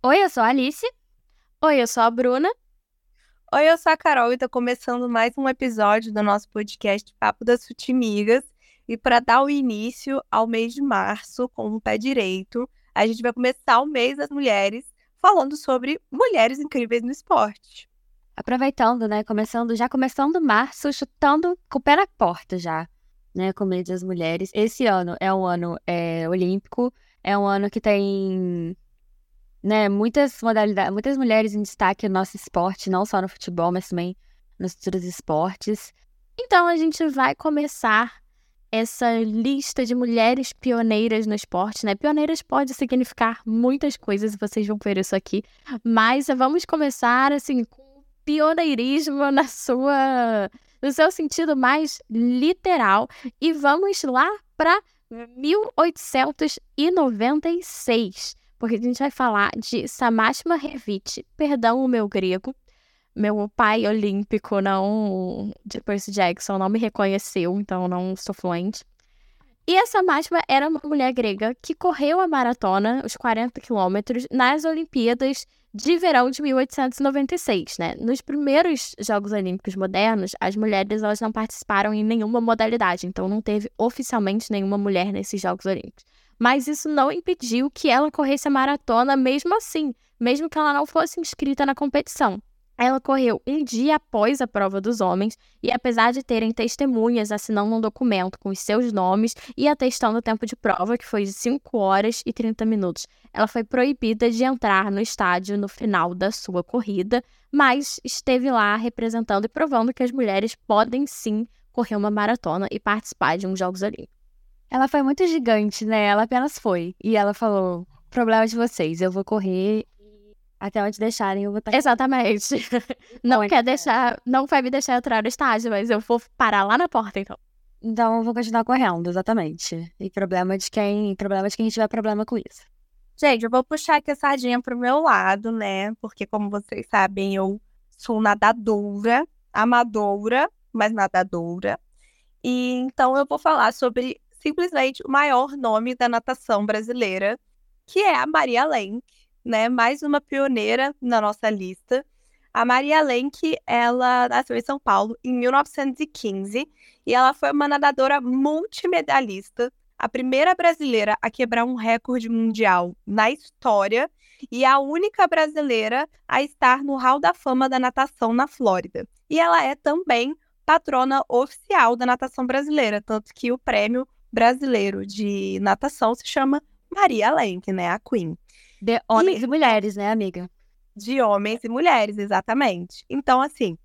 Oi, eu sou a Alice. Oi, eu sou a Bruna. Oi, eu sou a Carol e tô começando mais um episódio do nosso podcast Papo das Futimigas. E para dar o início ao mês de março com o pé direito, a gente vai começar o mês das mulheres falando sobre mulheres incríveis no esporte. Aproveitando, né? Começando, já começando março, chutando com o pé na porta já, né? Com o mês das mulheres. Esse ano é um ano é, olímpico, é um ano que tem né, muitas modalidades, muitas mulheres em destaque no nosso esporte, não só no futebol, mas também nos outros esportes. Então a gente vai começar essa lista de mulheres pioneiras no esporte, né? Pioneiras pode significar muitas coisas, vocês vão ver isso aqui, mas vamos começar assim com pioneirismo na sua no seu sentido mais literal e vamos lá para 1896 porque a gente vai falar de Samashma Revit, perdão o meu grego, meu pai olímpico não de Percy Jackson não me reconheceu, então não sou fluente. E essa Samashma era uma mulher grega que correu a maratona, os 40 quilômetros, nas Olimpíadas de verão de 1896, né? Nos primeiros Jogos Olímpicos modernos, as mulheres elas não participaram em nenhuma modalidade, então não teve oficialmente nenhuma mulher nesses Jogos Olímpicos mas isso não impediu que ela corresse a maratona mesmo assim, mesmo que ela não fosse inscrita na competição. Ela correu um dia após a prova dos homens e, apesar de terem testemunhas assinando um documento com os seus nomes e atestando o tempo de prova, que foi de 5 horas e 30 minutos, ela foi proibida de entrar no estádio no final da sua corrida, mas esteve lá representando e provando que as mulheres podem sim correr uma maratona e participar de uns Jogos Olímpicos. Ela foi muito gigante, né? Ela apenas foi. E ela falou: problema de vocês, eu vou correr até onde deixarem, eu vou estar. Exatamente. não quer deixar, não vai me deixar entrar no estágio, mas eu vou parar lá na porta, então. Então eu vou continuar correndo, exatamente. E problema de quem. Problema de quem tiver problema com isso. Gente, eu vou puxar aqui a sardinha pro meu lado, né? Porque, como vocês sabem, eu sou nadadora, amadora, mas nadadora. E então eu vou falar sobre simplesmente o maior nome da natação brasileira, que é a Maria Lenk, né? Mais uma pioneira na nossa lista. A Maria Lenk, ela nasceu em São Paulo em 1915 e ela foi uma nadadora multimedalista, a primeira brasileira a quebrar um recorde mundial na história e a única brasileira a estar no Hall da Fama da Natação na Flórida. E ela é também patrona oficial da natação brasileira, tanto que o prêmio brasileiro de natação se chama Maria Lenk, né? A Queen. De homens e, e mulheres, né, amiga? De homens e mulheres, exatamente. Então, assim,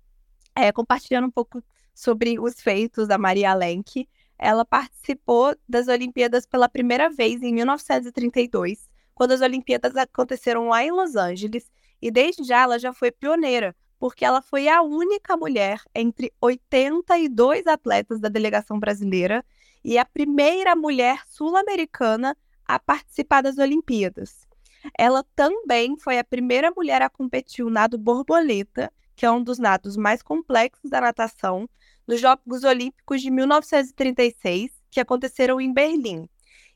é, compartilhando um pouco sobre os feitos da Maria Lenk, ela participou das Olimpíadas pela primeira vez em 1932, quando as Olimpíadas aconteceram lá em Los Angeles, e desde já ela já foi pioneira, porque ela foi a única mulher entre 82 atletas da delegação brasileira e a primeira mulher sul-americana a participar das Olimpíadas. Ela também foi a primeira mulher a competir o nado borboleta, que é um dos nados mais complexos da natação, nos Jogos Olímpicos de 1936, que aconteceram em Berlim.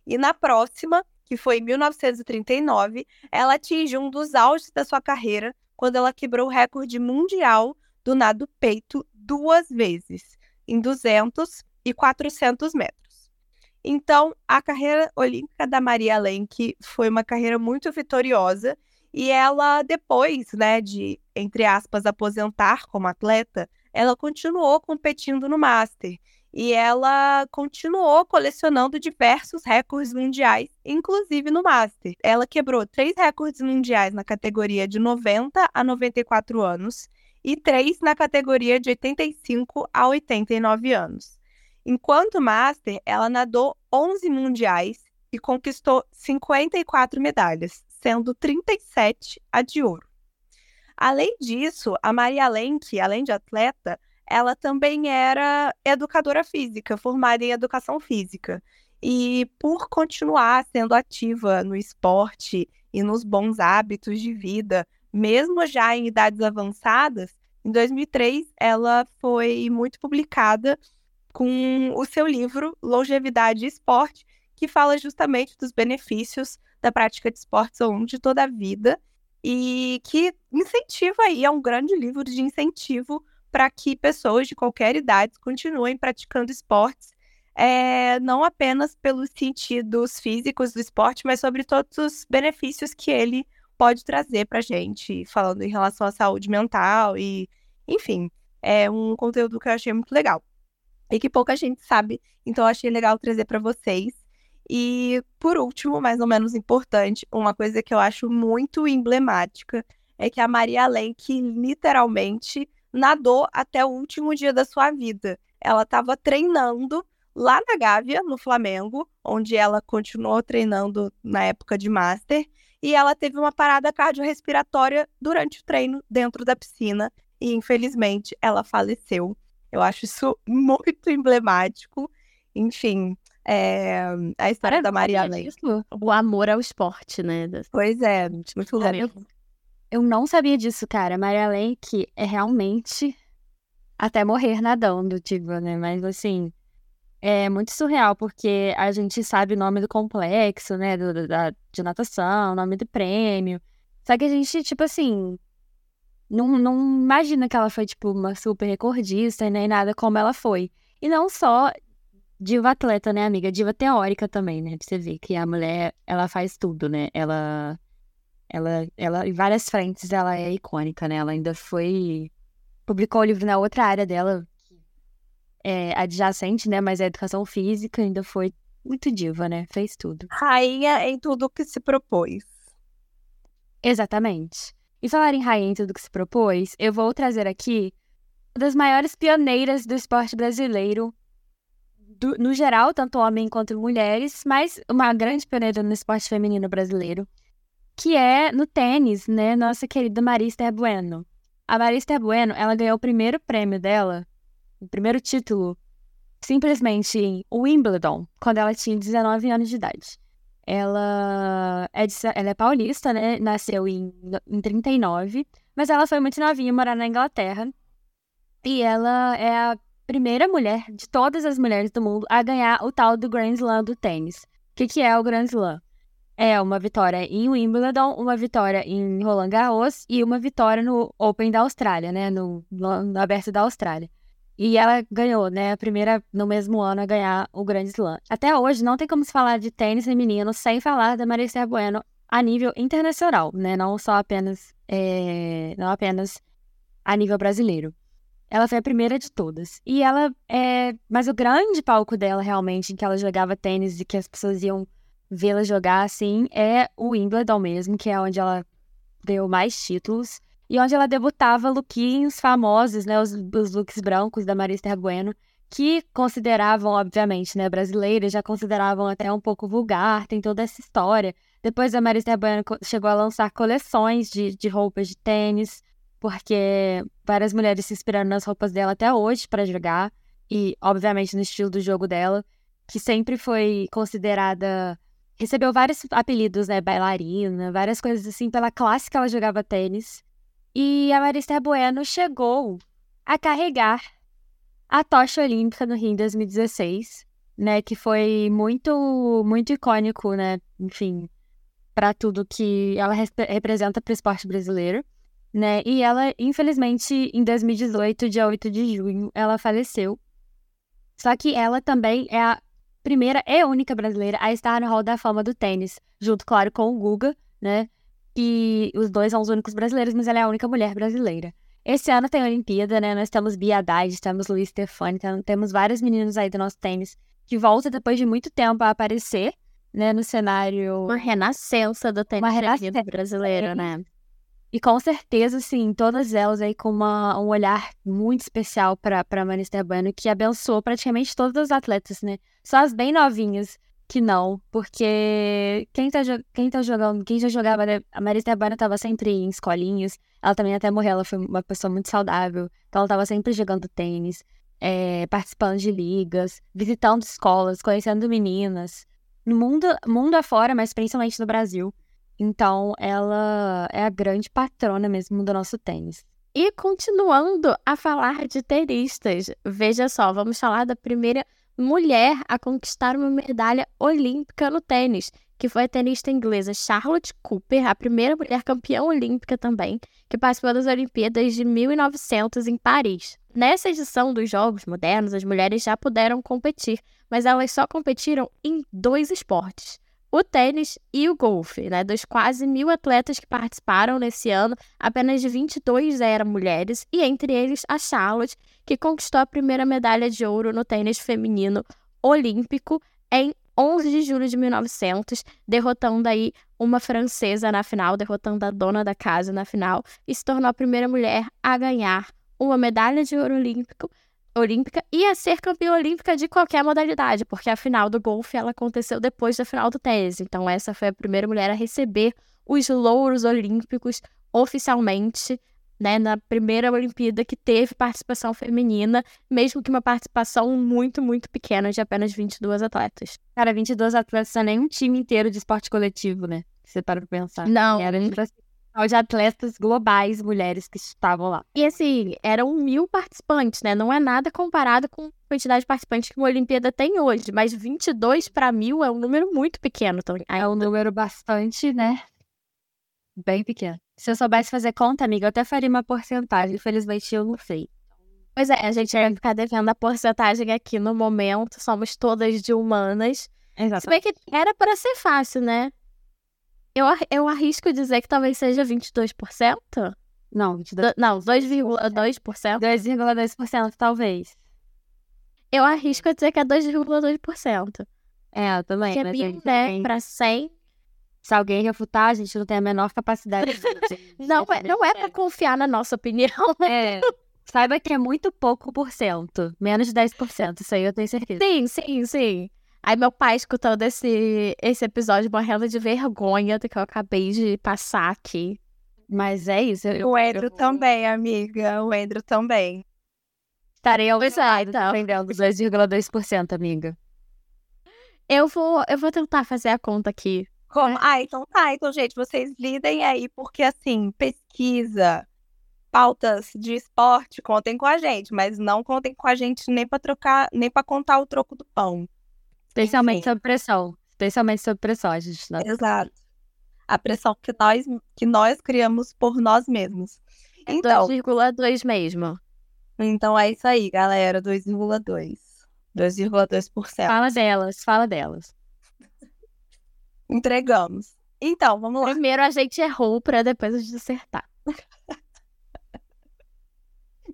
E na próxima, que foi em 1939, ela atingiu um dos auges da sua carreira quando ela quebrou o recorde mundial do nado peito duas vezes, em 200 e 400 metros. Então, a carreira olímpica da Maria Lenk foi uma carreira muito vitoriosa e ela, depois né, de, entre aspas, aposentar como atleta, ela continuou competindo no Master e ela continuou colecionando diversos recordes mundiais, inclusive no Master. Ela quebrou três recordes mundiais na categoria de 90 a 94 anos e três na categoria de 85 a 89 anos. Enquanto Master, ela nadou 11 mundiais e conquistou 54 medalhas, sendo 37 a de ouro. Além disso, a Maria Lenk, além de atleta, ela também era educadora física, formada em educação física. E por continuar sendo ativa no esporte e nos bons hábitos de vida, mesmo já em idades avançadas, em 2003 ela foi muito publicada com o seu livro Longevidade e Esporte, que fala justamente dos benefícios da prática de esportes ao longo de toda a vida. e que incentiva aí, é um grande livro de incentivo para que pessoas de qualquer idade continuem praticando esportes, é, não apenas pelos sentidos físicos do esporte, mas sobre todos os benefícios que ele pode trazer para gente, falando em relação à saúde mental e, enfim, é um conteúdo que eu achei muito legal e que pouca gente sabe, então eu achei legal trazer para vocês. E por último, mais ou menos importante, uma coisa que eu acho muito emblemática é que a Maria Lenk literalmente nadou até o último dia da sua vida. Ela estava treinando lá na Gávea, no Flamengo, onde ela continuou treinando na época de Master, e ela teve uma parada cardiorrespiratória durante o treino dentro da piscina e infelizmente ela faleceu. Eu acho isso muito emblemático. Enfim, é, a história da Maria Lei. O amor ao esporte, né? Pois é, muito louco. Eu não sabia disso, cara. Maria que é realmente até morrer nadando, tipo, né? Mas assim, é muito surreal, porque a gente sabe o nome do complexo, né? Do, da, de natação, o nome do prêmio. Só que a gente, tipo assim, não, não imagina que ela foi, tipo, uma super recordista nem nada como ela foi. E não só diva atleta, né, amiga? Diva teórica também, né? Pra você ver que a mulher, ela faz tudo, né? Ela, ela, ela, em várias frentes, ela é icônica, né? Ela ainda foi, publicou o livro na outra área dela, é, adjacente, né? Mas a educação física ainda foi muito diva, né? Fez tudo. Rainha em tudo que se propôs. Exatamente. E falar em rainha em tudo que se propôs, eu vou trazer aqui uma das maiores pioneiras do esporte brasileiro, do, no geral, tanto homem quanto mulheres, mas uma grande pioneira no esporte feminino brasileiro, que é no tênis, né? Nossa querida Marista Bueno. A Marista Bueno, ela ganhou o primeiro prêmio dela, o primeiro título, simplesmente em Wimbledon, quando ela tinha 19 anos de idade. Ela é, de, ela é paulista, né? Nasceu em, em 39, mas ela foi muito novinha morar na Inglaterra. E ela é a primeira mulher de todas as mulheres do mundo a ganhar o tal do Grand Slam do tênis. O que, que é o Grand Slam? É uma vitória em Wimbledon, uma vitória em Roland Garros e uma vitória no Open da Austrália, né? No, no, no Aberto da Austrália. E ela ganhou, né? A primeira no mesmo ano a ganhar o Grande Slam. Até hoje não tem como se falar de tênis feminino sem falar da Marisa Bueno a nível internacional, né? Não só apenas, é... não apenas a nível brasileiro. Ela foi a primeira de todas. E ela é. Mas o grande palco dela, realmente, em que ela jogava tênis e que as pessoas iam vê-la jogar assim, é o Wimbledon mesmo, que é onde ela deu mais títulos e onde ela debutava lookinhos famosos, né, os, os looks brancos da Marista Bueno, que consideravam, obviamente, né, brasileiras, já consideravam até um pouco vulgar, tem toda essa história. Depois a Marista Bueno chegou a lançar coleções de, de roupas de tênis, porque várias mulheres se inspiraram nas roupas dela até hoje para jogar, e obviamente no estilo do jogo dela, que sempre foi considerada. Recebeu vários apelidos, né? Bailarina, várias coisas assim, pela classe que ela jogava tênis. E a Marista Bueno chegou a carregar a tocha olímpica no Rio em 2016, né, que foi muito muito icônico, né, enfim, para tudo que ela representa para o esporte brasileiro, né? E ela, infelizmente, em 2018, dia 8 de junho, ela faleceu. Só que ela também é a primeira e única brasileira a estar no Hall da Fama do tênis, junto, claro, com o Guga, né? Que os dois são os únicos brasileiros, mas ela é a única mulher brasileira. Esse ano tem a Olimpíada, né? Nós temos Bia Haddad, temos Luiz Stefani, temos vários meninos aí do nosso tênis que volta depois de muito tempo a aparecer, né, no cenário. Uma renascença do tênis Uma brasileiro, né? E com certeza, sim, todas elas aí com uma, um olhar muito especial para a Manister Bueno, que abençoou praticamente todas as atletas, né? Só as bem novinhas que não, porque quem tá, quem tá jogando, quem já jogava, né? a Marisa Urbana tava sempre em escolinhas, ela também até morreu, ela foi uma pessoa muito saudável, então ela tava sempre jogando tênis, é, participando de ligas, visitando escolas, conhecendo meninas, no mundo, mundo afora, mas principalmente no Brasil. Então, ela é a grande patrona mesmo do nosso tênis. E continuando a falar de tenistas, veja só, vamos falar da primeira mulher a conquistar uma medalha olímpica no tênis, que foi a tenista inglesa Charlotte Cooper, a primeira mulher campeã olímpica também, que participou das Olimpíadas de 1900 em Paris. Nessa edição dos Jogos Modernos, as mulheres já puderam competir, mas elas só competiram em dois esportes o tênis e o golfe, né? Dos quase mil atletas que participaram nesse ano, apenas 22 eram mulheres, e entre eles a Charlotte, que conquistou a primeira medalha de ouro no tênis feminino olímpico em 11 de julho de 1900, derrotando aí uma francesa na final, derrotando a dona da casa na final, e se tornou a primeira mulher a ganhar uma medalha de ouro olímpico olímpica e a ser campeã olímpica de qualquer modalidade, porque a final do golfe ela aconteceu depois da final do tênis. Então essa foi a primeira mulher a receber os louros olímpicos oficialmente, né, na primeira Olimpíada que teve participação feminina, mesmo que uma participação muito, muito pequena de apenas 22 atletas. Cara, 22 atletas não é nem um time inteiro de esporte coletivo, né? Você para pra pensar. Não. Era de atletas globais, mulheres que estavam lá. E assim, eram mil participantes, né? Não é nada comparado com a quantidade de participantes que uma Olimpíada tem hoje, mas 22 para mil é um número muito pequeno. Então, é um número bastante, né? Bem pequeno. Se eu soubesse fazer conta, amiga, eu até faria uma porcentagem. Infelizmente, eu não sei. Pois é, a gente vai ficar devendo a porcentagem aqui no momento. Somos todas de humanas. Exato. Se bem que era para ser fácil, né? Eu, eu arrisco dizer que talvez seja 22%. Não, 22%. Não, 2,2%. 2,2% talvez. Eu arrisco dizer que é 2,2%. É, eu também. Que é mil, né, pra 100. Se alguém refutar, a gente não tem a menor capacidade. não, é, não é pra confiar na nossa opinião. É. Saiba que é muito pouco por cento. Menos de 10%. Isso aí eu tenho certeza. Sim, sim, sim. Aí meu pai escutando esse, esse episódio morrendo de vergonha do que eu acabei de passar aqui. Mas é isso. Eu, o Andrew eu... também, amiga. O Andrew também. Estarei ao lado então. defendendo 2,2%, amiga. Eu vou, eu vou tentar fazer a conta aqui. Como? Ah, então tá. Então, gente, vocês lidem aí, porque assim, pesquisa, pautas de esporte, contem com a gente, mas não contem com a gente nem para trocar, nem para contar o troco do pão. Especialmente Enfim. sob pressão. Especialmente sob pressão, a gente não... Exato. A pressão que nós, que nós criamos por nós mesmos. É então, 2,2 mesmo. Então é isso aí, galera. 2,2. 2,2%. Fala delas, fala delas. Entregamos. Então, vamos lá. Primeiro a gente errou para depois a gente acertar.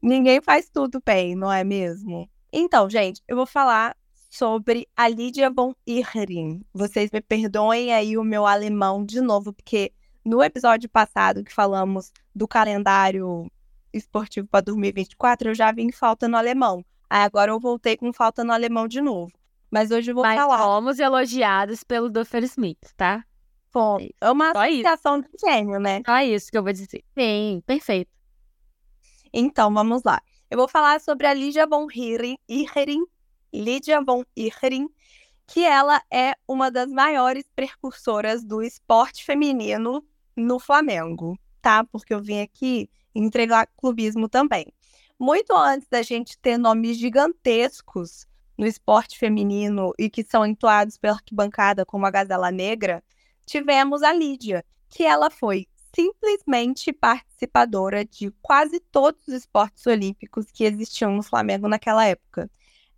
Ninguém faz tudo bem, não é mesmo? Então, gente, eu vou falar sobre a Lídia von Ihring. Vocês me perdoem aí o meu alemão de novo, porque no episódio passado que falamos do calendário esportivo para 2024, eu já vim falta no alemão. Aí agora eu voltei com falta no alemão de novo. Mas hoje eu vou Mas falar. fomos elogiados pelo Duffer Smith, tá? Fomos. É uma Só associação isso. de gênio, né? Só isso que eu vou dizer. Sim, perfeito. Então, vamos lá. Eu vou falar sobre a Lídia von Lydia von Ihring, que ela é uma das maiores precursoras do esporte feminino no Flamengo, tá? Porque eu vim aqui entregar clubismo também. Muito antes da gente ter nomes gigantescos no esporte feminino e que são entoados pela arquibancada como a Gazela Negra, tivemos a Lídia, que ela foi simplesmente participadora de quase todos os esportes olímpicos que existiam no Flamengo naquela época.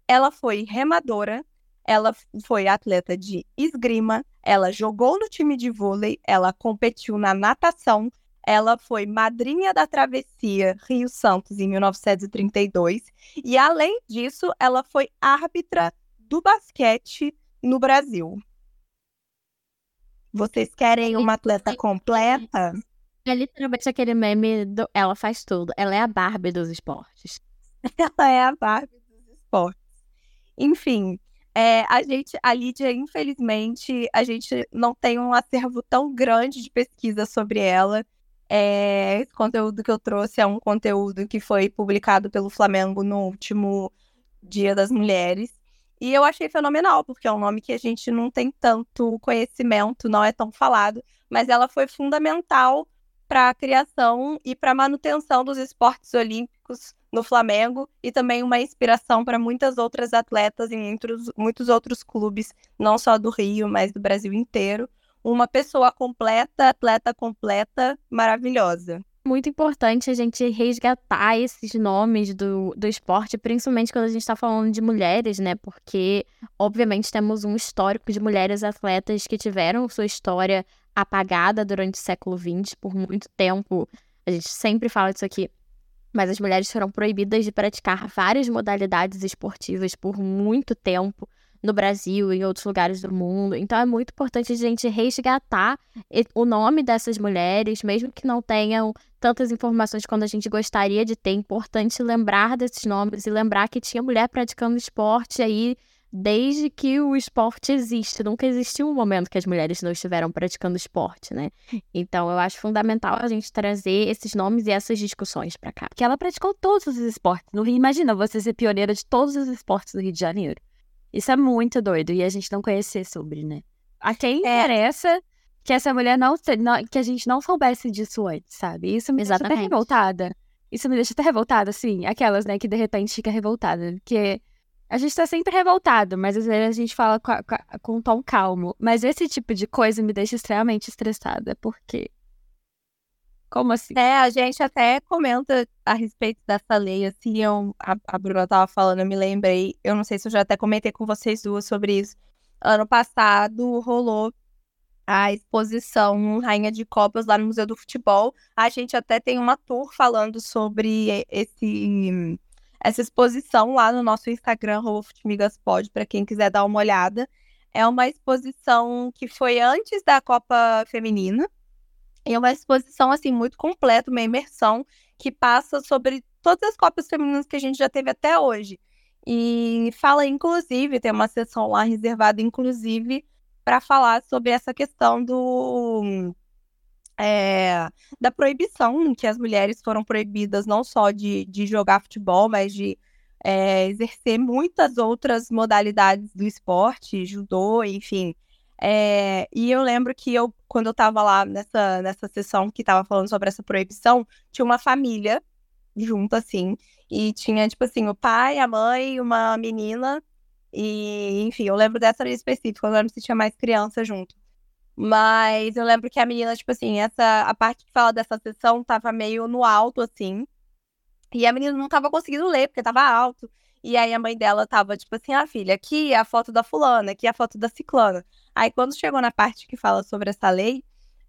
Ela foi remadora, ela foi atleta de esgrima, ela jogou no time de vôlei, ela competiu na natação, ela foi madrinha da travessia Rio Santos em 1932 e além disso, ela foi árbitra do basquete no Brasil. Vocês querem uma atleta completa? É literalmente aquele meme do ela faz tudo. Ela é a Barbie dos esportes. ela é a Barbie dos esportes. Enfim, é, a gente, a Lídia, infelizmente, a gente não tem um acervo tão grande de pesquisa sobre ela. É, esse conteúdo que eu trouxe é um conteúdo que foi publicado pelo Flamengo no último Dia das Mulheres. E eu achei fenomenal, porque é um nome que a gente não tem tanto conhecimento, não é tão falado, mas ela foi fundamental para a criação e para a manutenção dos esportes olímpicos no Flamengo e também uma inspiração para muitas outras atletas em muitos, muitos outros clubes, não só do Rio, mas do Brasil inteiro. Uma pessoa completa, atleta completa, maravilhosa muito importante a gente resgatar esses nomes do, do esporte, principalmente quando a gente está falando de mulheres, né? Porque, obviamente, temos um histórico de mulheres atletas que tiveram sua história apagada durante o século XX por muito tempo. A gente sempre fala disso aqui. Mas as mulheres foram proibidas de praticar várias modalidades esportivas por muito tempo no Brasil e em outros lugares do mundo. Então é muito importante a gente resgatar o nome dessas mulheres, mesmo que não tenham tantas informações quando a gente gostaria de ter. É importante lembrar desses nomes e lembrar que tinha mulher praticando esporte aí desde que o esporte existe. Nunca existiu um momento que as mulheres não estiveram praticando esporte, né? Então eu acho fundamental a gente trazer esses nomes e essas discussões para cá. Porque ela praticou todos os esportes no Rio. Imagina você ser pioneira de todos os esportes do Rio de Janeiro. Isso é muito doido e a gente não conhecer sobre, né? A quem é. interessa que essa mulher não, não, que a gente não soubesse disso antes, sabe? Isso me Exatamente. deixa até revoltada. Isso me deixa até revoltada, assim, aquelas, né, que de repente fica revoltada, porque a gente tá sempre revoltado, mas às vezes a gente fala com, a, com um tom calmo. Mas esse tipo de coisa me deixa extremamente estressada, porque como assim? É, a gente até comenta a respeito dessa lei, assim, eu, a, a Bruna tava falando, eu me lembrei, eu não sei se eu já até comentei com vocês duas sobre isso. Ano passado rolou a exposição Rainha de Copas lá no Museu do Futebol. A gente até tem uma tour falando sobre esse essa exposição lá no nosso Instagram, Futimigaspod, para quem quiser dar uma olhada. É uma exposição que foi antes da Copa Feminina. E é uma exposição, assim, muito completa, uma imersão que passa sobre todas as Copas Femininas que a gente já teve até hoje. E fala, inclusive, tem uma sessão lá reservada, inclusive, para falar sobre essa questão do. É, da proibição, que as mulheres foram proibidas não só de, de jogar futebol, mas de é, exercer muitas outras modalidades do esporte, judô, enfim. É, e eu lembro que eu, quando eu tava lá nessa, nessa sessão que tava falando sobre essa proibição, tinha uma família junto, assim, e tinha, tipo assim, o pai, a mãe, uma menina, e, enfim, eu lembro dessa específica, eu lembro se tinha mais criança junto. Mas eu lembro que a menina, tipo assim, essa, a parte que fala dessa sessão tava meio no alto, assim, e a menina não tava conseguindo ler, porque tava alto. E aí a mãe dela tava, tipo assim, ah, filha, aqui é a foto da fulana, aqui é a foto da ciclana. Aí quando chegou na parte que fala sobre essa lei,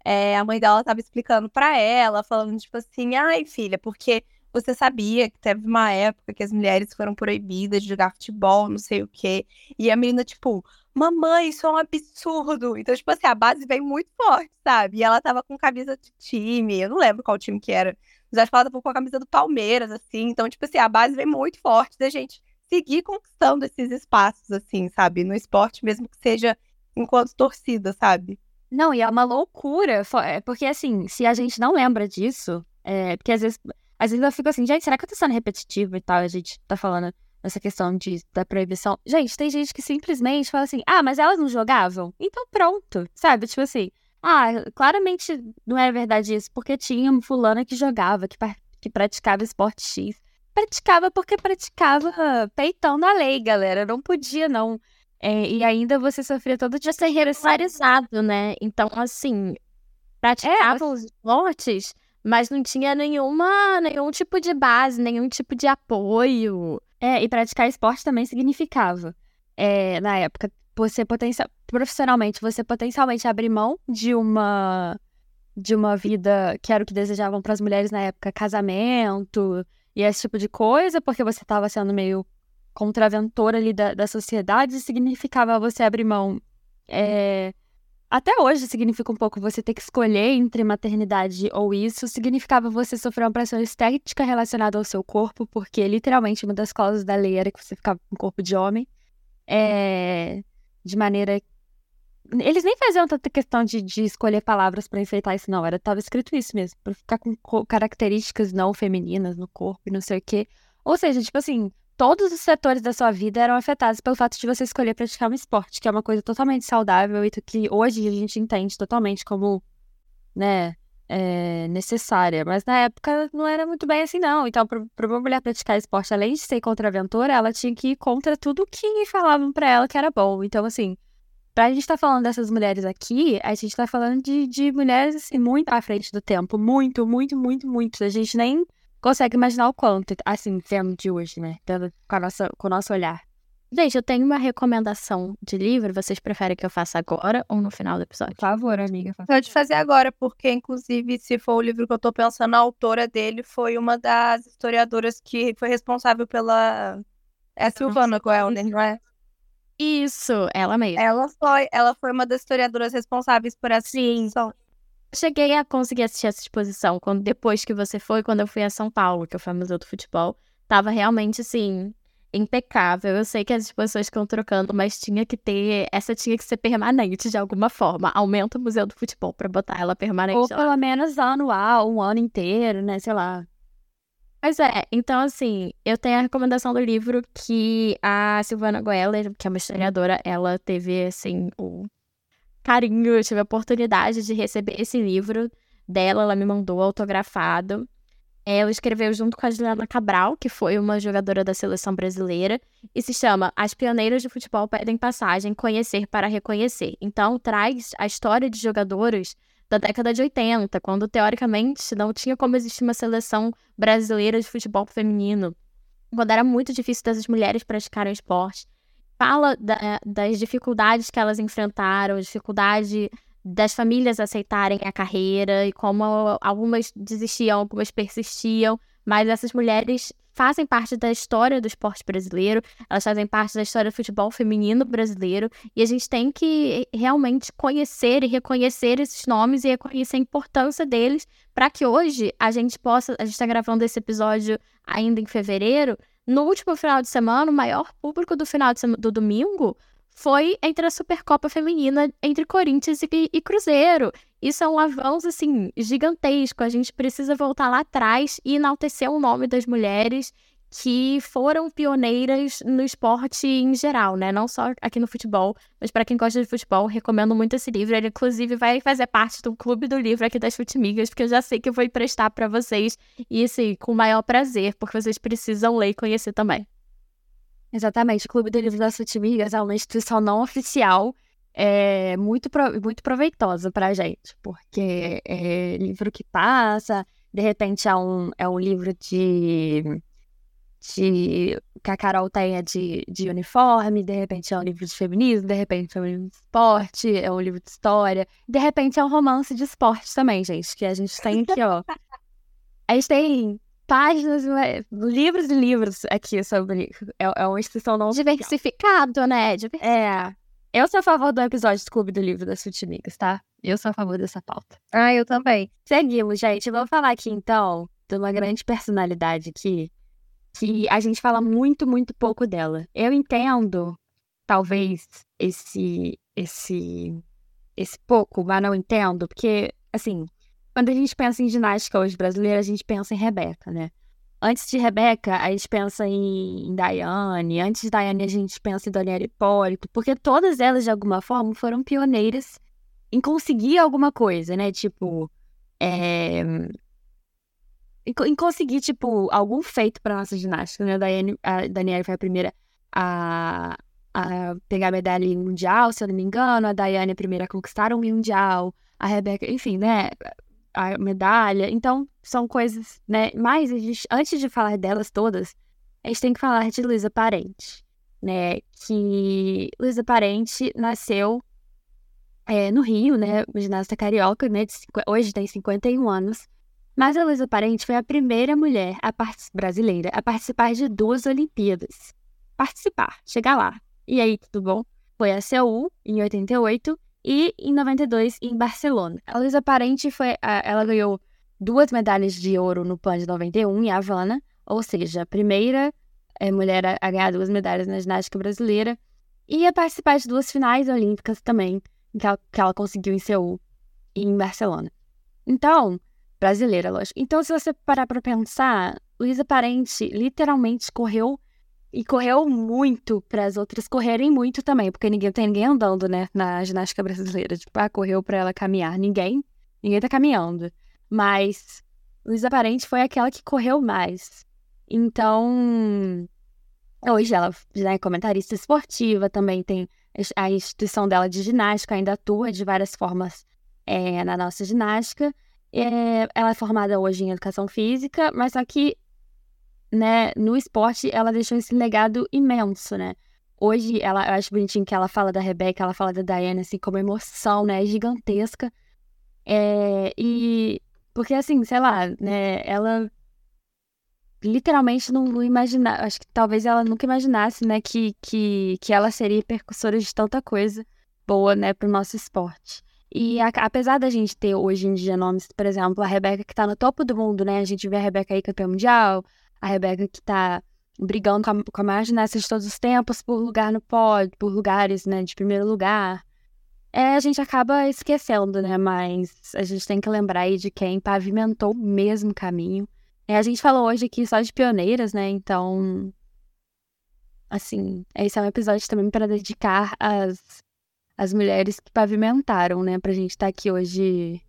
é, a mãe dela tava explicando para ela, falando, tipo assim, ai, filha, porque você sabia que teve uma época que as mulheres foram proibidas de jogar futebol, não sei o quê. E a menina, tipo, mamãe, isso é um absurdo. Então, tipo assim, a base vem muito forte, sabe? E ela tava com camisa de time, eu não lembro qual time que era, mas acho que ela tava com a camisa do Palmeiras, assim. Então, tipo assim, a base vem muito forte da gente seguir conquistando esses espaços, assim, sabe? No esporte, mesmo que seja enquanto torcida, sabe? Não, e é uma loucura, é, porque assim, se a gente não lembra disso, é, porque às vezes, às vezes eu fico assim, gente, será que eu tô sendo repetitivo e tal? A gente tá falando essa questão de, da proibição. Gente, tem gente que simplesmente fala assim, ah, mas elas não jogavam? Então pronto, sabe? Tipo assim, ah, claramente não é verdade isso, porque tinha uma fulana que jogava, que, que praticava esporte X praticava porque praticava peitão na lei, galera. Não podia, não. É, e ainda você sofria todo dia ser regularizado, né? Então, assim, praticava é, os esportes, mas não tinha nenhuma, nenhum tipo de base, nenhum tipo de apoio. É, e praticar esporte também significava, é, na época, você potencial, profissionalmente, você potencialmente abrir mão de uma de uma vida que era o que desejavam para as mulheres na época, casamento, e esse tipo de coisa, porque você estava sendo meio contraventor ali da, da sociedade, significava você abrir mão. É... Até hoje significa um pouco você ter que escolher entre maternidade ou isso, significava você sofrer uma pressão estética relacionada ao seu corpo, porque literalmente uma das cláusulas da lei era que você ficava com corpo de homem. É... De maneira eles nem faziam tanta questão de, de escolher palavras para enfeitar isso, não. Era, tava escrito isso mesmo, pra ficar com características não femininas no corpo e não sei o quê. Ou seja, tipo assim, todos os setores da sua vida eram afetados pelo fato de você escolher praticar um esporte, que é uma coisa totalmente saudável e que hoje a gente entende totalmente como, né, é, necessária. Mas na época não era muito bem assim, não. Então, para uma mulher praticar esporte, além de ser contraventora, ela tinha que ir contra tudo que falavam para ela que era bom. Então, assim, pra gente estar tá falando dessas mulheres aqui, a gente tá falando de, de mulheres, assim, muito à frente do tempo. Muito, muito, muito, muito. A gente nem consegue imaginar o quanto, assim, termos de hoje, né? Com, a nossa, com o nosso olhar. Gente, eu tenho uma recomendação de livro. Vocês preferem que eu faça agora ou no final do episódio? Por favor, amiga. Pode fazer agora, porque, inclusive, se for o livro que eu tô pensando, a autora dele foi uma das historiadoras que foi responsável pela. É a Silvana Goelner, não é? Isso, ela mesma. Ela foi, ela foi uma das historiadoras responsáveis por essa Sim. Cheguei a conseguir assistir essa exposição quando depois que você foi, quando eu fui a São Paulo, que eu fui ao Museu do Futebol. Tava realmente assim, impecável. Eu sei que as pessoas estão trocando, mas tinha que ter. Essa tinha que ser permanente de alguma forma. Aumenta o Museu do Futebol para botar ela permanente. Ou pelo menos anual, um ano inteiro, né? Sei lá. Mas é, então assim, eu tenho a recomendação do livro que a Silvana Goeller, que é uma historiadora, ela teve assim o carinho, eu tive a oportunidade de receber esse livro dela, ela me mandou autografado. Ela escreveu junto com a Juliana Cabral, que foi uma jogadora da seleção brasileira, e se chama As Pioneiras de Futebol Pedem Passagem, Conhecer para Reconhecer. Então, traz a história de jogadores da década de 80, quando teoricamente não tinha como existir uma seleção brasileira de futebol feminino, quando era muito difícil das mulheres praticarem esporte. Fala da, das dificuldades que elas enfrentaram, dificuldade das famílias aceitarem a carreira e como algumas desistiam, algumas persistiam, mas essas mulheres fazem parte da história do esporte brasileiro, elas fazem parte da história do futebol feminino brasileiro, e a gente tem que realmente conhecer e reconhecer esses nomes e reconhecer a importância deles para que hoje a gente possa, a gente está gravando esse episódio ainda em fevereiro, no último final de semana, o maior público do final do domingo foi entre a Supercopa Feminina entre Corinthians e, e, Cruzeiro. Isso é um avanço, assim, gigantesco. A gente precisa voltar lá atrás e enaltecer o nome das mulheres que foram pioneiras no esporte em geral, né? Não só aqui no futebol, mas para quem gosta de futebol, recomendo muito esse livro. Ele, inclusive, vai fazer parte do clube do livro aqui das Futimigas, porque eu já sei que eu vou emprestar para vocês. E, assim, com o maior prazer, porque vocês precisam ler e conhecer também. Exatamente. O Clube do Livro das Futimigas é uma instituição não oficial é muito, muito proveitosa para a gente, porque é livro que passa, de repente é um, é um livro de, de que a Carol tenha de, de uniforme, de repente é um livro de feminismo, de repente é um livro de esporte, é um livro de história, de repente é um romance de esporte também, gente, que a gente tem aqui, ó. A gente tem páginas, livros e livros aqui sobre. É, é uma instituição não diversificado, né? É. Eu sou a favor do episódio do Clube do Livro das Futimigas, tá? Eu sou a favor dessa pauta. Ah, eu também. Seguimos, gente. Vamos falar aqui, então, de uma grande personalidade aqui, que a gente fala muito, muito pouco dela. Eu entendo, talvez, esse, esse, esse pouco, mas não entendo, porque, assim, quando a gente pensa em ginástica hoje brasileira, a gente pensa em Rebeca, né? Antes de Rebeca, a gente pensa em, Daiane. Antes de Daiane, a gente pensa em Daniela Hipólito. Porque todas elas, de alguma forma, foram pioneiras em conseguir alguma coisa, né? Tipo, é... em conseguir, tipo, algum feito para nossa ginástica, né? A, a Daniela foi a primeira a, a pegar a medalha mundial, se eu não me engano. A Daiane é a primeira a conquistar um mundial. A Rebeca, enfim, né? a medalha. Então, são coisas, né? Mas gente, antes de falar delas todas, a gente tem que falar de Luísa Parente, né? Que Luísa Parente nasceu é, no Rio, né? Ginasta carioca, né? Hoje tem 51 anos. Mas a Luísa Parente foi a primeira mulher a brasileira a participar de duas Olimpíadas. Participar, chegar lá. E aí, tudo bom? Foi a Seul, em 88, e em 92 em Barcelona. A Luísa Parente foi, ela ganhou duas medalhas de ouro no PAN de 91 em Havana, ou seja, a primeira é, mulher a ganhar duas medalhas na ginástica brasileira e a participar de duas finais olímpicas também, que ela, que ela conseguiu em Seul e em Barcelona. Então, brasileira, lógico. Então, se você parar para pensar, Luísa Parente literalmente correu e correu muito para as outras correrem muito também, porque ninguém tem ninguém andando, né, na ginástica brasileira. Tipo, ah, correu para ela caminhar. Ninguém. Ninguém tá caminhando. mas Luísa Parente foi aquela que correu mais. Então, hoje ela né, é comentarista esportiva, também tem a instituição dela de ginástica, ainda atua de várias formas é, na nossa ginástica. É, ela é formada hoje em educação física, mas só que né, no esporte ela deixou esse legado imenso, né? Hoje, ela, eu acho bonitinho que ela fala da Rebeca, ela fala da Diana, assim, como emoção, né? Gigantesca. É, e. Porque, assim, sei lá, né? Ela literalmente não, não imaginava. Acho que talvez ela nunca imaginasse, né? Que, que, que ela seria percussora de tanta coisa boa, né? Pro nosso esporte. E a, apesar da gente ter hoje em dia nomes, por exemplo, a Rebeca que tá no topo do mundo, né? A gente vê a Rebeca aí campeã mundial, a Rebeca que tá brigando com a, com a maior de todos os tempos por lugar no pódio, por lugares, né, de primeiro lugar. É, a gente acaba esquecendo, né? Mas a gente tem que lembrar aí de quem pavimentou o mesmo caminho. É, a gente falou hoje aqui só de pioneiras, né? Então, assim, esse é um episódio também para dedicar às, às mulheres que pavimentaram, né? Pra gente estar tá aqui hoje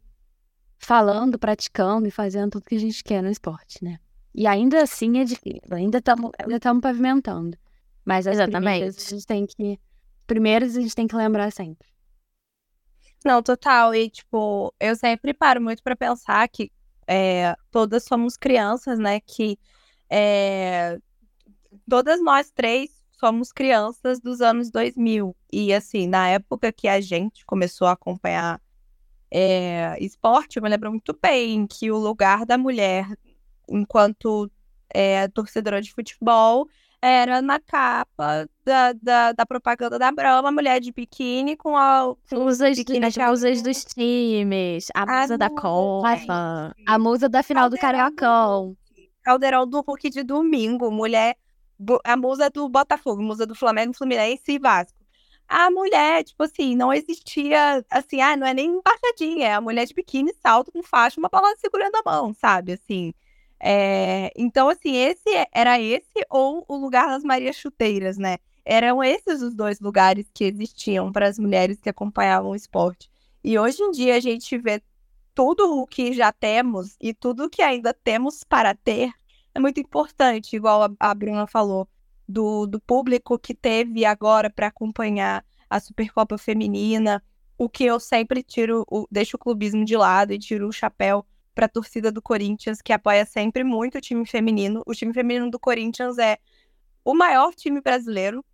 falando, praticando e fazendo tudo que a gente quer no esporte, né? E ainda assim é difícil, ainda estamos ainda pavimentando. Mas as Exatamente. primeiras a gente tem que. Primeiras a gente tem que lembrar sempre. Não, total. E, tipo, eu sempre paro muito para pensar que é, todas somos crianças, né? Que é, todas nós três somos crianças dos anos 2000. E, assim, na época que a gente começou a acompanhar é, esporte, eu me lembro muito bem que o lugar da mulher enquanto é, torcedora de futebol, era na capa da, da, da propaganda da Brahma, mulher de biquíni com a. Biquíni as musas dos times, a, a musa da Copa, a musa da final Caldeirão do Cariocão. Caldeirão do Hulk de domingo, mulher. A musa do Botafogo, musa do Flamengo, Fluminense e Vasco. A mulher, tipo assim, não existia, assim, ah, não é nem embaixadinha, é a mulher de biquíni, salto com faixa, uma palavra segurando a mão, sabe, assim. É, então, assim, esse era esse ou o lugar das Marias Chuteiras, né? Eram esses os dois lugares que existiam para as mulheres que acompanhavam o esporte. E hoje em dia a gente vê tudo o que já temos e tudo o que ainda temos para ter é muito importante, igual a, Bruna falou, do, do público que teve agora para acompanhar a Supercopa Feminina, o que eu sempre tiro, o, deixo o clubismo de lado e tiro o chapéu para a torcida do Corinthians, que apoia sempre muito o time feminino. O time feminino do Corinthians é o maior time brasileiro,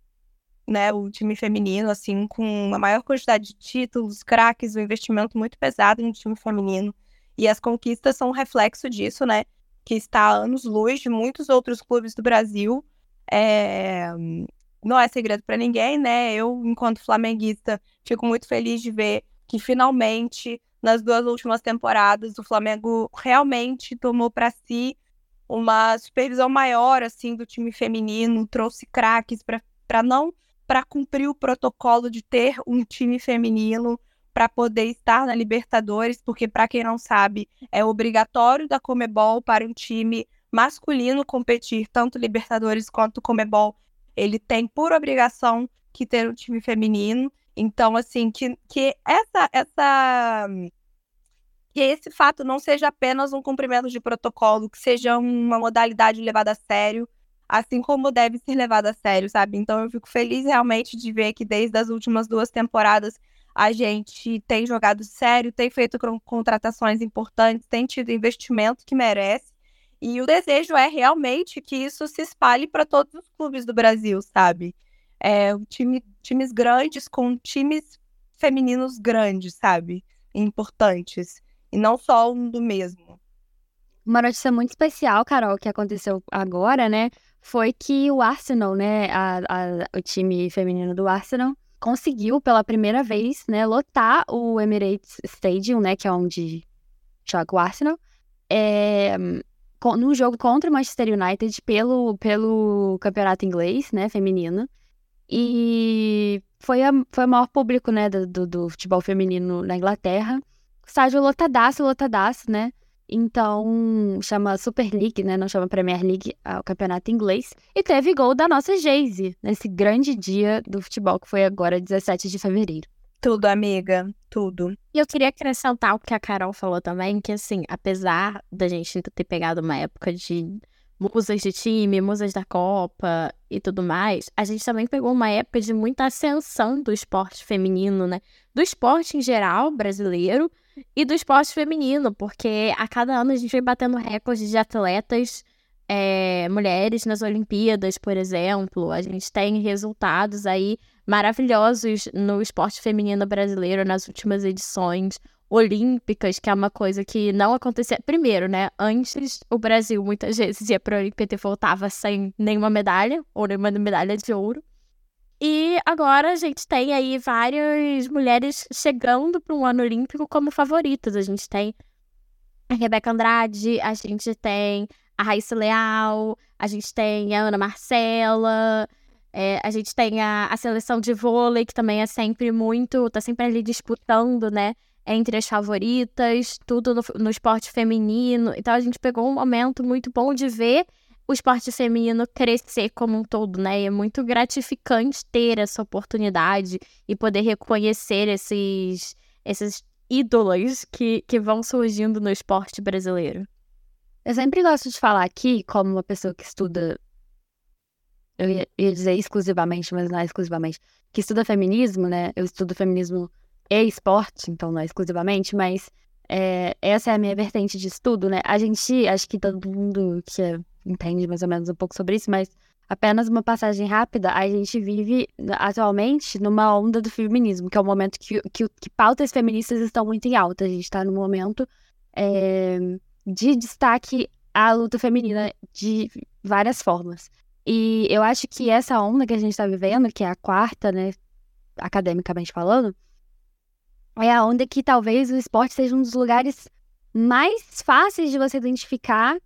né? O time feminino, assim, com a maior quantidade de títulos, craques, um investimento muito pesado no time feminino. E as conquistas são um reflexo disso, né? Que está a anos-luz de muitos outros clubes do Brasil. É... Não é segredo para ninguém, né? Eu, enquanto flamenguista, fico muito feliz de ver que finalmente nas duas últimas temporadas, o Flamengo realmente tomou para si uma supervisão maior assim do time feminino, trouxe craques para não para cumprir o protocolo de ter um time feminino para poder estar na Libertadores, porque para quem não sabe, é obrigatório da Comebol para um time masculino competir tanto Libertadores quanto Comebol. Ele tem por obrigação que ter um time feminino. Então, assim, que, que essa, essa. Que esse fato não seja apenas um cumprimento de protocolo, que seja uma modalidade levada a sério, assim como deve ser levada a sério, sabe? Então eu fico feliz realmente de ver que desde as últimas duas temporadas a gente tem jogado sério, tem feito contratações importantes, tem tido investimento que merece. E o desejo é realmente que isso se espalhe para todos os clubes do Brasil, sabe? é, time, times grandes com times femininos grandes, sabe? Importantes. E não só um do mesmo. Uma notícia muito especial, Carol, que aconteceu agora, né? Foi que o Arsenal, né? A, a, o time feminino do Arsenal conseguiu pela primeira vez, né, lotar o Emirates Stadium, né, que é onde joga o Arsenal, é, no jogo contra o Manchester United pelo, pelo campeonato inglês, né, feminino. E foi, a, foi o maior público, né, do, do futebol feminino na Inglaterra. Estádio lotadaço, lotadaço, né? Então, chama Super League, né? Não chama Premier League, é o campeonato inglês. E teve gol da nossa Jayce, nesse grande dia do futebol, que foi agora 17 de fevereiro. Tudo, amiga, tudo. E eu queria acrescentar o que a Carol falou também, que assim, apesar da gente ter pegado uma época de musas de time, musas da Copa e tudo mais, a gente também pegou uma época de muita ascensão do esporte feminino, né? Do esporte em geral brasileiro e do esporte feminino, porque a cada ano a gente vem batendo recordes de atletas é, mulheres nas Olimpíadas, por exemplo. A gente tem resultados aí maravilhosos no esporte feminino brasileiro nas últimas edições olímpicas, que é uma coisa que não acontecia. Primeiro, né? Antes, o Brasil muitas vezes ia para a Olimpíada e voltava sem nenhuma medalha, ou nenhuma medalha de ouro. E agora a gente tem aí várias mulheres chegando para um ano olímpico como favoritas. A gente tem a Rebeca Andrade, a gente tem a Raíssa Leal, a gente tem a Ana Marcela, é, a gente tem a, a seleção de vôlei, que também é sempre muito, tá sempre ali disputando, né? entre as favoritas, tudo no, no esporte feminino. Então a gente pegou um momento muito bom de ver o esporte feminino crescer como um todo, né? E é muito gratificante ter essa oportunidade e poder reconhecer esses, esses ídolos que, que vão surgindo no esporte brasileiro. Eu sempre gosto de falar aqui, como uma pessoa que estuda. Eu ia, ia dizer exclusivamente, mas não é exclusivamente. Que estuda feminismo, né? Eu estudo feminismo e esporte, então não é exclusivamente, mas é, essa é a minha vertente de estudo, né? A gente, acho que todo mundo que é, entende mais ou menos um pouco sobre isso, mas apenas uma passagem rápida, a gente vive atualmente numa onda do feminismo, que é um momento que, que, que, pautas feministas estão muito em alta. A gente está no momento é, de destaque à luta feminina de várias formas. E eu acho que essa onda que a gente está vivendo, que é a quarta, né, academicamente falando, é a onda que talvez o esporte seja um dos lugares mais fáceis de você identificar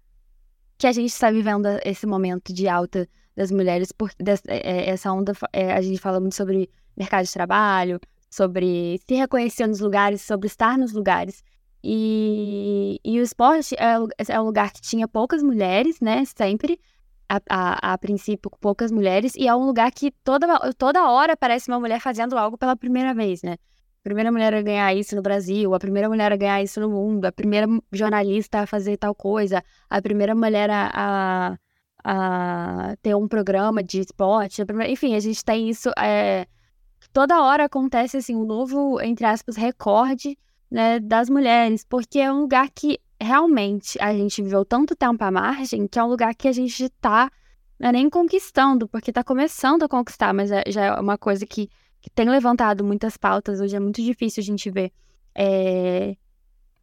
que a gente está vivendo esse momento de alta das mulheres, por é, é, essa onda, é, a gente fala muito sobre mercado de trabalho, sobre se reconhecer nos lugares, sobre estar nos lugares. E, e o esporte é, é um lugar que tinha poucas mulheres, né, sempre, a, a, a, princípio poucas mulheres, e é um lugar que toda, toda hora aparece uma mulher fazendo algo pela primeira vez, né? Primeira mulher a ganhar isso no Brasil, a primeira mulher a ganhar isso no mundo, a primeira jornalista a fazer tal coisa, a primeira mulher a, a, a ter um programa de esporte, a primeira... enfim, a gente tem isso. É... Toda hora acontece assim um novo, entre aspas, recorde né, das mulheres, porque é um lugar que realmente a gente viveu tanto tempo à margem que é um lugar que a gente está é nem conquistando, porque está começando a conquistar, mas é, já é uma coisa que que tem levantado muitas pautas. Hoje é muito difícil a gente ver é,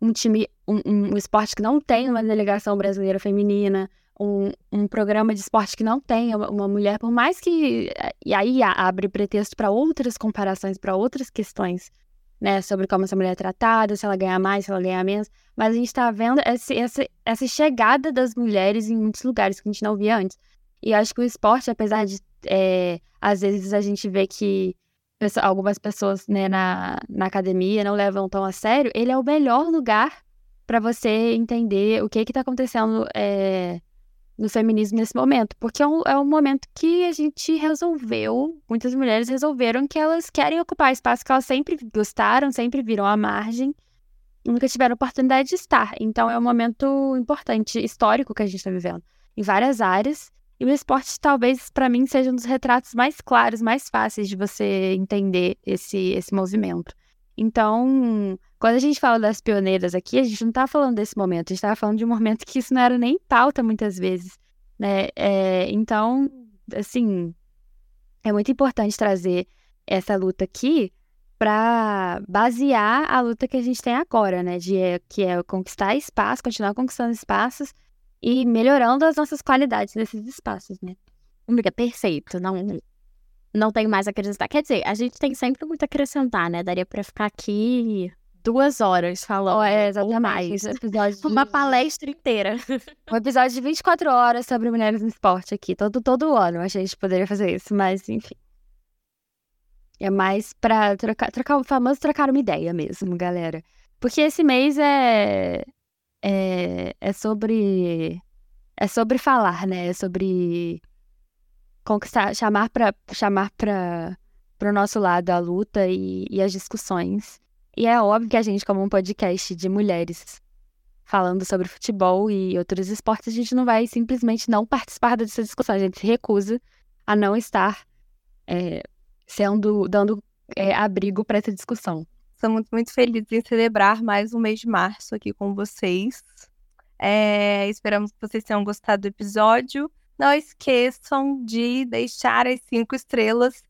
um time, um, um, esporte que não tem uma delegação brasileira feminina, um, um programa de esporte que não tem uma, mulher, por mais que. E aí abre pretexto para outras comparações, para outras questões, né? Sobre como essa mulher é tratada, se ela ganha mais, se ela ganha menos. Mas a gente está vendo esse, essa, essa chegada das mulheres em muitos lugares que a gente não via antes. E acho que o esporte, apesar de. É, às vezes a gente vê que algumas pessoas né, na, na academia não levam tão a sério, ele é o melhor lugar para você entender o que está acontecendo é, no feminismo nesse momento. Porque é um, é um momento que a gente resolveu, muitas mulheres resolveram que elas querem ocupar espaço que elas sempre gostaram, sempre viram à margem, nunca tiveram oportunidade de estar. Então é um momento importante, histórico que a gente está vivendo, em várias áreas. E o esporte, talvez, para mim, seja um dos retratos mais claros, mais fáceis de você entender esse, esse movimento. Então, quando a gente fala das pioneiras aqui, a gente não está falando desse momento, a gente estava falando de um momento que isso não era nem pauta muitas vezes, né? É, então, assim, é muito importante trazer essa luta aqui para basear a luta que a gente tem agora, né? De, que é conquistar espaço, continuar conquistando espaços e melhorando as nossas qualidades nesses espaços, né? Amiga, perfeito. Não, não tenho mais a acrescentar. Quer dizer, a gente tem sempre muito a acrescentar, né? Daria pra ficar aqui duas horas falando. Oh, é, exatamente. Mais. Uma palestra inteira. Um episódio de 24 horas sobre mulheres no esporte aqui. Todo, todo ano a gente poderia fazer isso, mas enfim. É mais pra trocar, trocar o famoso trocar uma ideia mesmo, galera. Porque esse mês é, é, é sobre é sobre falar, né? É sobre conquistar, chamar para chamar para pro nosso lado a luta e, e as discussões. E é óbvio que a gente, como um podcast de mulheres falando sobre futebol e outros esportes, a gente não vai simplesmente não participar dessa discussão. A gente se recusa a não estar é, sendo, dando é, abrigo para essa discussão. Estamos muito felizes em celebrar mais um mês de março aqui com vocês. É, esperamos que vocês tenham gostado do episódio. Não esqueçam de deixar as cinco estrelas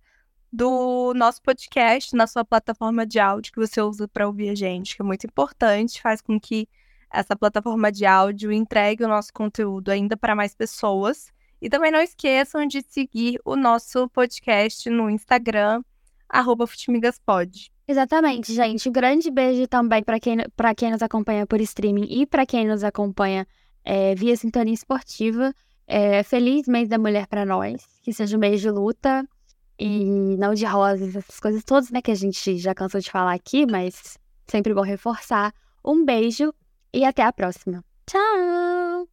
do nosso podcast na sua plataforma de áudio que você usa para ouvir a gente, que é muito importante, faz com que essa plataforma de áudio entregue o nosso conteúdo ainda para mais pessoas. E também não esqueçam de seguir o nosso podcast no Instagram, Futimigaspod. Exatamente, gente. Um grande beijo também para quem, quem nos acompanha por streaming e para quem nos acompanha é, via Sintonia Esportiva. É, feliz mês da mulher para nós. Que seja um mês de luta e não de rosas, essas coisas todas, né, que a gente já cansou de falar aqui, mas sempre bom reforçar. Um beijo e até a próxima. Tchau!